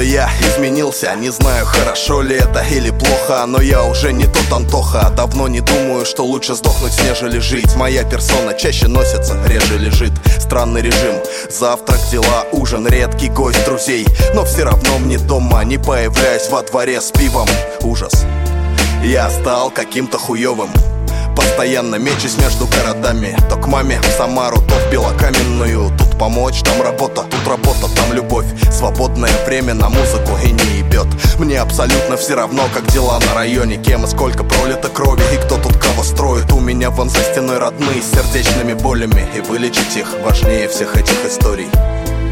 я изменился. Не знаю, хорошо ли это или плохо Но я уже не тот Антоха. Давно не думаю, что лучше сдохнуть, нежели жить. Моя персона чаще носится, реже лежит. Странный режим, завтрак, дела, ужин Редкий гость друзей. Но все равно мне дома Не появляюсь во дворе с пивом. Ужас. Я стал каким-то хуевым Постоянно мечусь между городами. То к маме в Самару, то в Белокаменную. Тут помочь, там работа, тут работа, там любовь Свободное время на музыку и не ебет. Мне абсолютно все равно, как дела на районе Кем и сколько пролито крови и кто тут кого строит. У меня вон за стеной родные с сердечными болями И вылечить их важнее всех этих историй.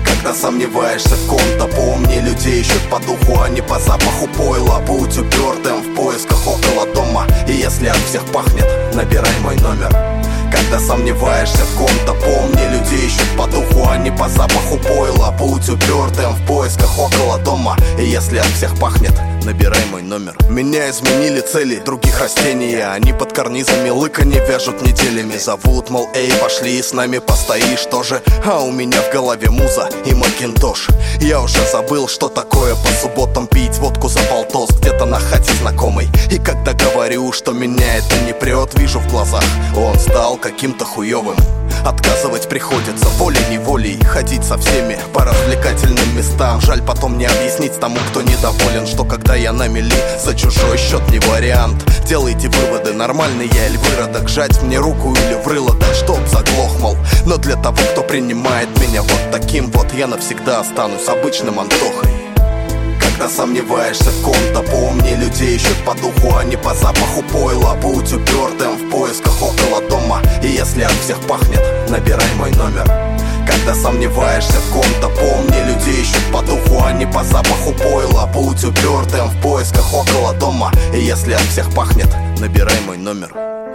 Когда сомневаешься в ком-то Помни, людей ищут по духу, а не по запаху пойла. Будь упертым в поисках около дома И если от всех пахнет, набирай мой номер. Когда сомневаешься в ком-то дома. И если от всех пахнет, набирай мой номер. Меня изменили цели других растений Они под карнизами лыка не вяжут неделями. Зовут, мол, эй, пошли с нами постоишь тоже А у меня в голове муза и макинтош. Я уже забыл, что такое по субботам пить водку за полтос Где-то на хате знакомой И когда говорю, что меня это не прет Вижу в глазах, он стал каким-то хуевым Отказывать приходится волей-неволей. Ходить со всеми по развлекательным местам. Жаль потом не объяснить тому, кто недоволен Что когда я на мели, за чужой счет не вариант. Делайте выводы, нормальный я или выродок. Жать мне руку или врыло дать, чтоб заглох, мол. Но для того, кто принимает меня вот таким вот Я навсегда останусь обычным Антохой когда сомневаешься в ком-то. Помни, людей ищут по духу, а не по запаху пойла. Будь упертым в поисках около дома. И если от всех пахнет, набирай мой номер. Когда сомневаешься в ком-то Помни, людей ищут по духу, а не по запаху пойла. Будь упертым в поисках около дома. И если от всех пахнет, набирай мой номер